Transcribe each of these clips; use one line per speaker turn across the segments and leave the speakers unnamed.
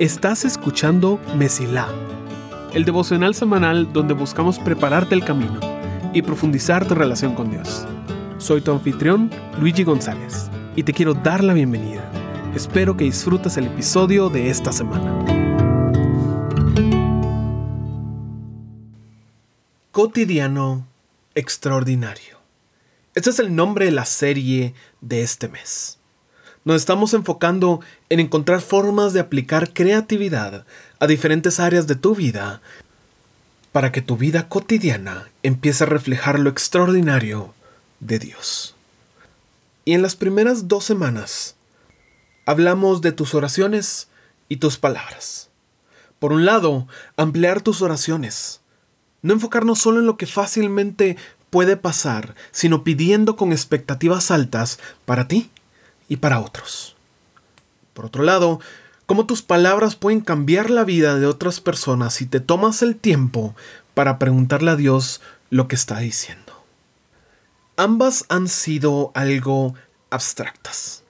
Estás escuchando Mesilá, el devocional semanal donde buscamos prepararte el camino y profundizar tu relación con Dios. Soy tu anfitrión, Luigi González, y te quiero dar la bienvenida. Espero que disfrutes el episodio de esta semana. Cotidiano Extraordinario. Este es el nombre de la serie de este mes. Nos estamos enfocando en encontrar formas de aplicar creatividad a diferentes áreas de tu vida para que tu vida cotidiana empiece a reflejar lo extraordinario de Dios. Y en las primeras dos semanas hablamos de tus oraciones y tus palabras. Por un lado, ampliar tus oraciones. No enfocarnos solo en lo que fácilmente puede pasar, sino pidiendo con expectativas altas para ti y para otros. Por otro lado, cómo tus palabras pueden cambiar la vida de otras personas si te tomas el tiempo para preguntarle a Dios lo que está diciendo. Ambas han sido algo abstractas.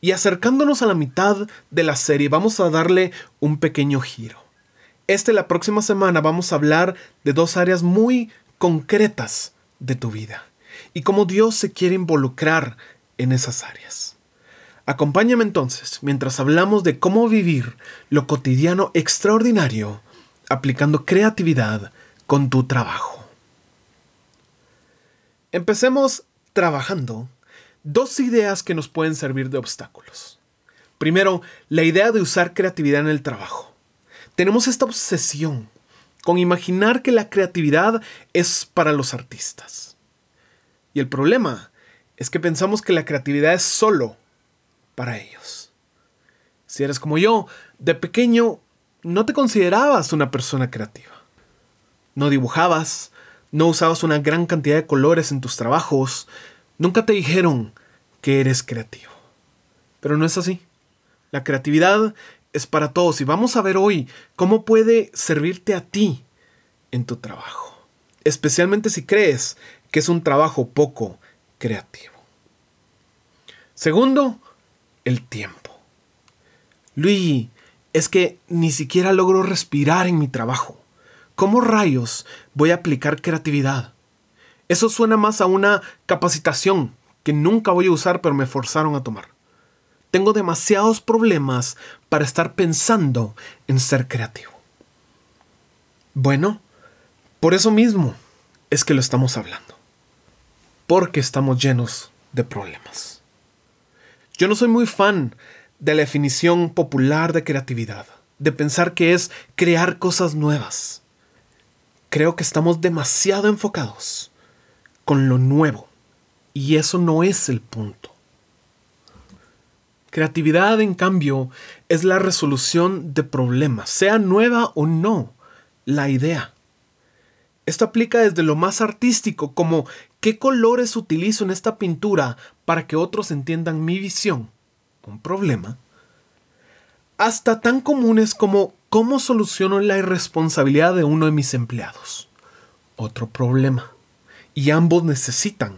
Y acercándonos a la mitad de la serie vamos a darle un pequeño giro. Este la próxima semana vamos a hablar de dos áreas muy concretas de tu vida y cómo Dios se quiere involucrar en esas áreas. Acompáñame entonces mientras hablamos de cómo vivir lo cotidiano extraordinario aplicando creatividad con tu trabajo. Empecemos trabajando dos ideas que nos pueden servir de obstáculos. Primero, la idea de usar creatividad en el trabajo. Tenemos esta obsesión con imaginar que la creatividad es para los artistas. Y el problema es que pensamos que la creatividad es solo para ellos. Si eres como yo, de pequeño no te considerabas una persona creativa. No dibujabas, no usabas una gran cantidad de colores en tus trabajos, nunca te dijeron que eres creativo. Pero no es así. La creatividad es para todos y vamos a ver hoy cómo puede servirte a ti en tu trabajo, especialmente si crees que es un trabajo poco creativo. Segundo, el tiempo. Luigi, es que ni siquiera logro respirar en mi trabajo. ¿Cómo rayos voy a aplicar creatividad? Eso suena más a una capacitación que nunca voy a usar pero me forzaron a tomar. Tengo demasiados problemas para estar pensando en ser creativo. Bueno, por eso mismo es que lo estamos hablando. Porque estamos llenos de problemas. Yo no soy muy fan de la definición popular de creatividad, de pensar que es crear cosas nuevas. Creo que estamos demasiado enfocados con lo nuevo y eso no es el punto. Creatividad, en cambio, es la resolución de problemas, sea nueva o no, la idea. Esto aplica desde lo más artístico, como qué colores utilizo en esta pintura para que otros entiendan mi visión, un problema, hasta tan comunes como cómo soluciono la irresponsabilidad de uno de mis empleados, otro problema. Y ambos necesitan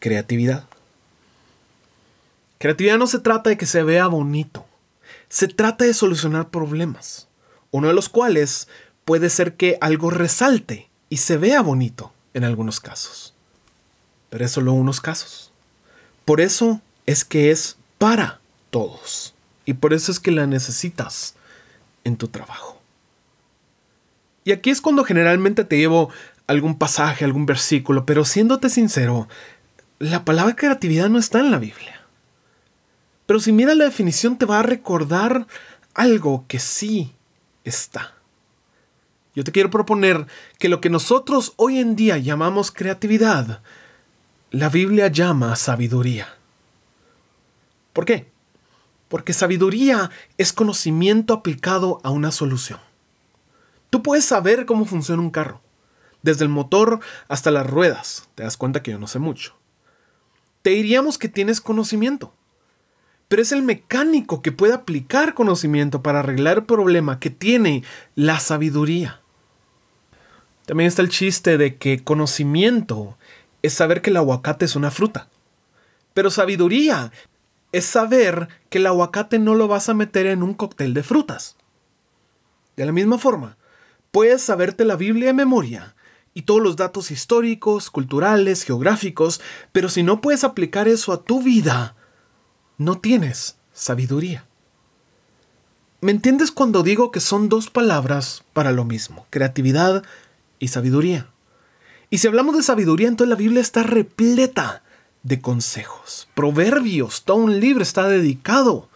creatividad. Creatividad no se trata de que se vea bonito, se trata de solucionar problemas, uno de los cuales puede ser que algo resalte y se vea bonito en algunos casos. Pero es solo unos casos. Por eso es que es para todos. Y por eso es que la necesitas en tu trabajo. Y aquí es cuando generalmente te llevo algún pasaje, algún versículo, pero siéndote sincero, la palabra creatividad no está en la Biblia. Pero si miras la definición te va a recordar algo que sí está. Yo te quiero proponer que lo que nosotros hoy en día llamamos creatividad, la Biblia llama sabiduría. ¿Por qué? Porque sabiduría es conocimiento aplicado a una solución. Tú puedes saber cómo funciona un carro, desde el motor hasta las ruedas. Te das cuenta que yo no sé mucho. Te diríamos que tienes conocimiento, pero es el mecánico que puede aplicar conocimiento para arreglar el problema que tiene la sabiduría. También está el chiste de que conocimiento es saber que el aguacate es una fruta. Pero sabiduría es saber que el aguacate no lo vas a meter en un cóctel de frutas. De la misma forma, puedes saberte la Biblia de memoria y todos los datos históricos, culturales, geográficos, pero si no puedes aplicar eso a tu vida, no tienes sabiduría. ¿Me entiendes cuando digo que son dos palabras para lo mismo, creatividad y sabiduría? Y si hablamos de sabiduría, entonces la Biblia está repleta de consejos. Proverbios, todo un libro está dedicado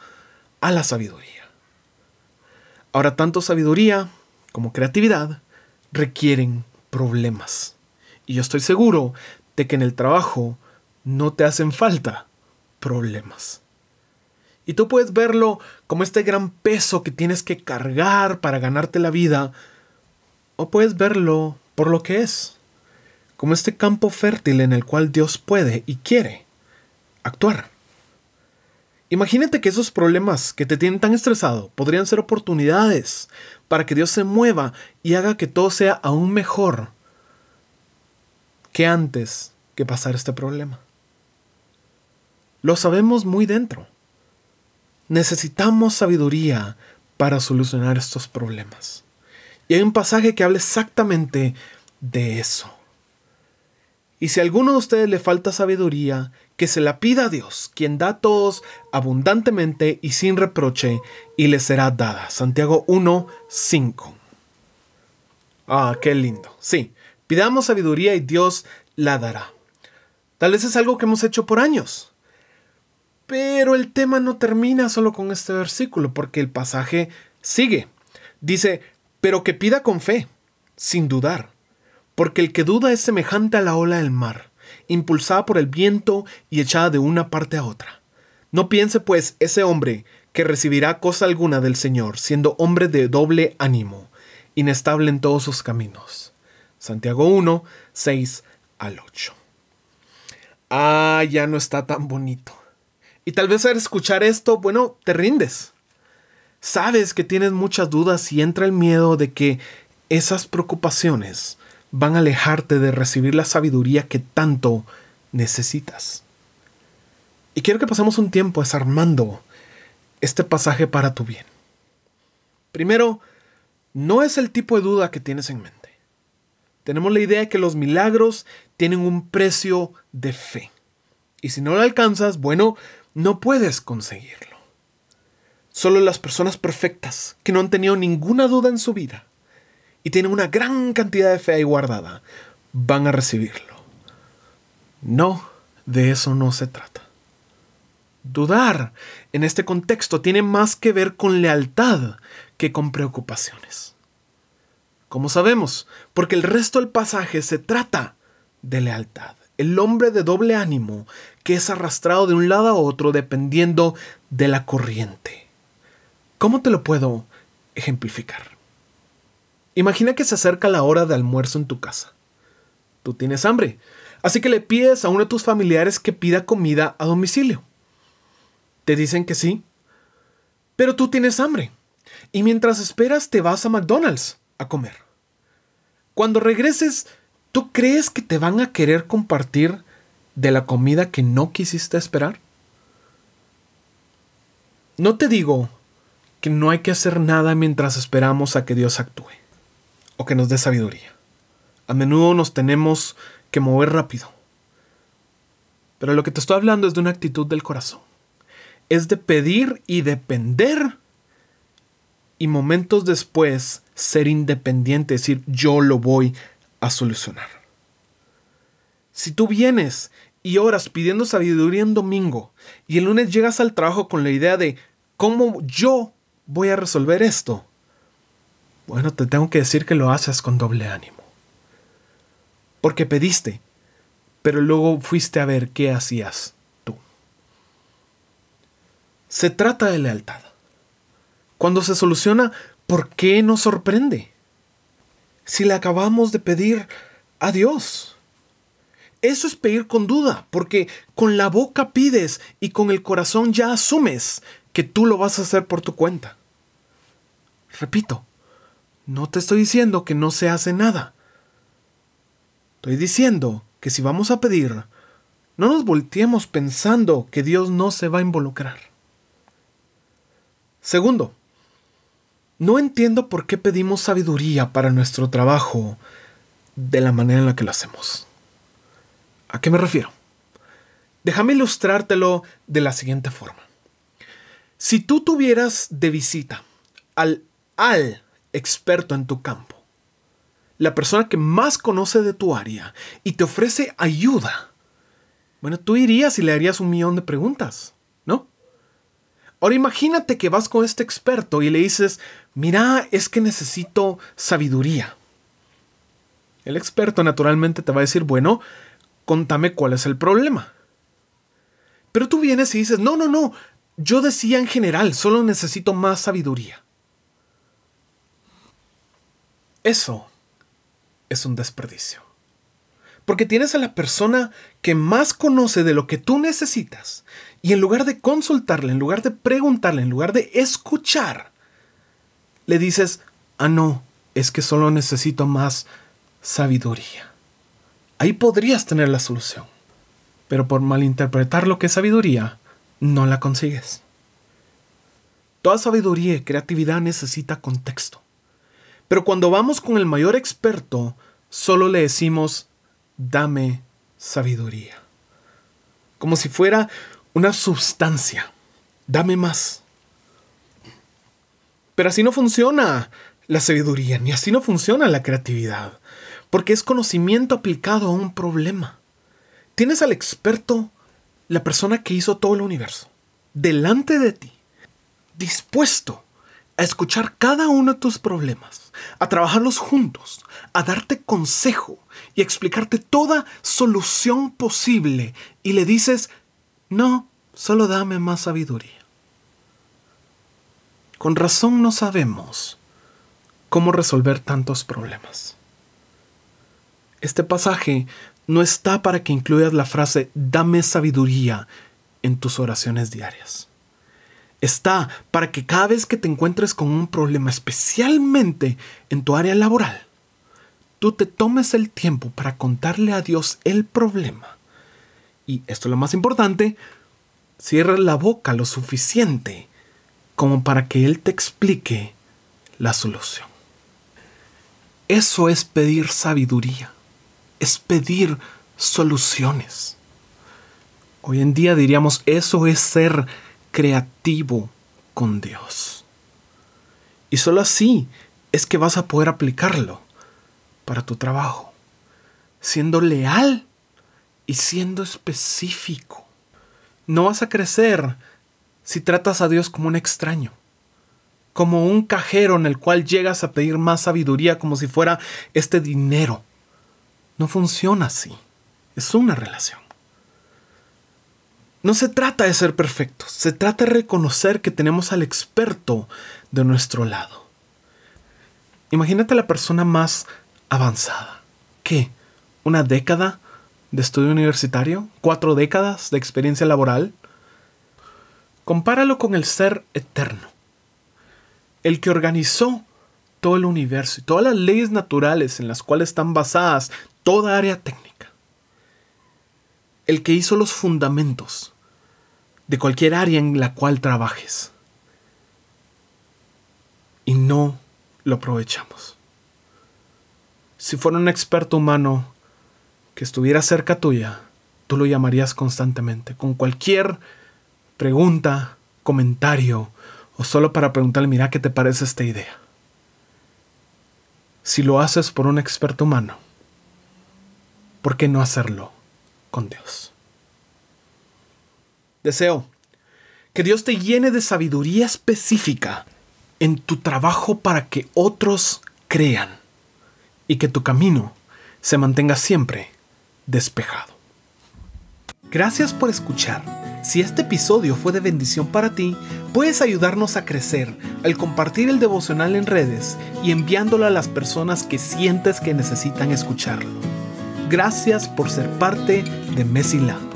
a la sabiduría. Ahora, tanto sabiduría como creatividad requieren problemas. Y yo estoy seguro de que en el trabajo no te hacen falta problemas. Y tú puedes verlo como este gran peso que tienes que cargar para ganarte la vida, o puedes verlo por lo que es, como este campo fértil en el cual Dios puede y quiere actuar. Imagínate que esos problemas que te tienen tan estresado podrían ser oportunidades para que Dios se mueva y haga que todo sea aún mejor que antes que pasar este problema. Lo sabemos muy dentro. Necesitamos sabiduría para solucionar estos problemas. Y hay un pasaje que habla exactamente de eso. Y si a alguno de ustedes le falta sabiduría, que se la pida a Dios, quien da a todos abundantemente y sin reproche, y le será dada. Santiago 1, 5. Ah, qué lindo. Sí, pidamos sabiduría y Dios la dará. Tal vez es algo que hemos hecho por años. Pero el tema no termina solo con este versículo, porque el pasaje sigue. Dice, pero que pida con fe, sin dudar, porque el que duda es semejante a la ola del mar, impulsada por el viento y echada de una parte a otra. No piense pues ese hombre que recibirá cosa alguna del Señor, siendo hombre de doble ánimo, inestable en todos sus caminos. Santiago 1, 6 al 8. Ah, ya no está tan bonito. Y tal vez al escuchar esto, bueno, te rindes. Sabes que tienes muchas dudas y entra el miedo de que esas preocupaciones van a alejarte de recibir la sabiduría que tanto necesitas. Y quiero que pasemos un tiempo desarmando este pasaje para tu bien. Primero, no es el tipo de duda que tienes en mente. Tenemos la idea de que los milagros tienen un precio de fe. Y si no lo alcanzas, bueno, no puedes conseguirlo. Solo las personas perfectas, que no han tenido ninguna duda en su vida y tienen una gran cantidad de fe ahí guardada, van a recibirlo. No, de eso no se trata. Dudar en este contexto tiene más que ver con lealtad que con preocupaciones. Como sabemos, porque el resto del pasaje se trata de lealtad el hombre de doble ánimo que es arrastrado de un lado a otro dependiendo de la corriente. ¿Cómo te lo puedo ejemplificar? Imagina que se acerca la hora de almuerzo en tu casa. Tú tienes hambre, así que le pides a uno de tus familiares que pida comida a domicilio. Te dicen que sí, pero tú tienes hambre, y mientras esperas te vas a McDonald's a comer. Cuando regreses, ¿Tú crees que te van a querer compartir de la comida que no quisiste esperar? No te digo que no hay que hacer nada mientras esperamos a que Dios actúe que nos dé sabiduría. A menudo nos tenemos que mover rápido. Pero lo que te estoy hablando es de una actitud del corazón. Es de pedir y depender y momentos después ser independiente, decir yo lo voy a solucionar. Si tú vienes y oras pidiendo sabiduría en domingo y el lunes llegas al trabajo con la idea de cómo yo voy a resolver esto, bueno, te tengo que decir que lo haces con doble ánimo. Porque pediste, pero luego fuiste a ver qué hacías tú. Se trata de lealtad. Cuando se soluciona, ¿por qué nos sorprende? si le acabamos de pedir a Dios? Eso es pedir con duda, porque con la boca pides y con el corazón ya asumes que tú lo vas a hacer por tu cuenta. Repito, no te estoy diciendo que no se hace nada. Estoy diciendo que si vamos a pedir, No nos volteemos pensando que Dios no se va a involucrar. Segundo, no entiendo por qué pedimos sabiduría para nuestro trabajo de la manera en la que lo hacemos. ¿A qué me refiero? Déjame ilustrártelo de la siguiente forma. Si tú tuvieras de visita al, al experto en tu campo, la persona que más conoce de tu área y te ofrece ayuda, bueno, tú irías y le harías un millón de preguntas, ¿no? Ahora imagínate que vas con este experto y le dices, mira, es que necesito sabiduría. El experto naturalmente te va a decir, bueno, contame cuál es el problema. Pero tú vienes y dices, no, no, no, yo decía en general, solo necesito más sabiduría. Eso es un desperdicio. Porque tienes a la persona que más conoce de lo que tú necesitas y en lugar de consultarle, en lugar de preguntarle, en lugar de escuchar, le dices, ah, no, es que solo necesito más sabiduría. Ahí podrías tener la solución. Pero por malinterpretar lo que es sabiduría, no la consigues. Toda sabiduría y creatividad necesita contexto. Pero cuando vamos con el mayor experto, solo le decimos, dame sabiduría. Como si fuera una sustancia. Dame más. Pero así no funciona la sabiduría, ni así no funciona la creatividad, porque es conocimiento aplicado a un problema. Tienes al experto, la persona que hizo todo el universo, delante de ti, dispuesto a escuchar cada uno de tus problemas, a trabajarlos juntos, a darte consejo y a explicarte toda solución posible y le dices, no, solo dame más sabiduría. Con razón no sabemos cómo resolver tantos problemas. Este pasaje no está para que incluyas la frase dame sabiduría en tus oraciones diarias está para que cada vez que te encuentres con un problema, especialmente en tu área laboral, tú te tomes el tiempo para contarle a Dios el problema. Y esto es lo más importante, cierra la boca lo suficiente como para que Él te explique la solución. Eso es pedir sabiduría, es pedir soluciones. Hoy en día diríamos, eso es ser creativo con Dios. Y solo así es que vas a poder aplicarlo para tu trabajo, siendo leal y siendo específico. No vas a crecer si tratas a Dios como un extraño, como un cajero en el cual llegas a pedir más sabiduría como si fuera este dinero. No funciona así. Es una relación. No se trata de ser perfectos, se trata de reconocer que tenemos al experto de nuestro lado. Imagínate la persona más avanzada. ¿Qué? ¿Una década de estudio universitario? ¿Cuatro décadas de experiencia laboral? Compáralo con el ser eterno, el que organizó todo el universo y todas las leyes naturales en las cuales están basadas toda área técnica, el que hizo los fundamentos de cualquier área en la cual trabajes. Y no lo aprovechamos. Si fuera un experto humano que estuviera cerca tuya, tú lo llamarías constantemente, con cualquier pregunta, comentario, o solo para preguntarle, mira, ¿qué te parece esta idea? Si lo haces por un experto humano, ¿por qué no hacerlo con Dios? Deseo que Dios te llene de sabiduría específica en tu trabajo para que otros crean y que tu camino se mantenga siempre despejado. Gracias por escuchar. Si este episodio fue de bendición para ti, puedes ayudarnos a crecer al compartir el devocional en redes y enviándolo a las personas que sientes que necesitan escucharlo. Gracias por ser parte de Messi Lab.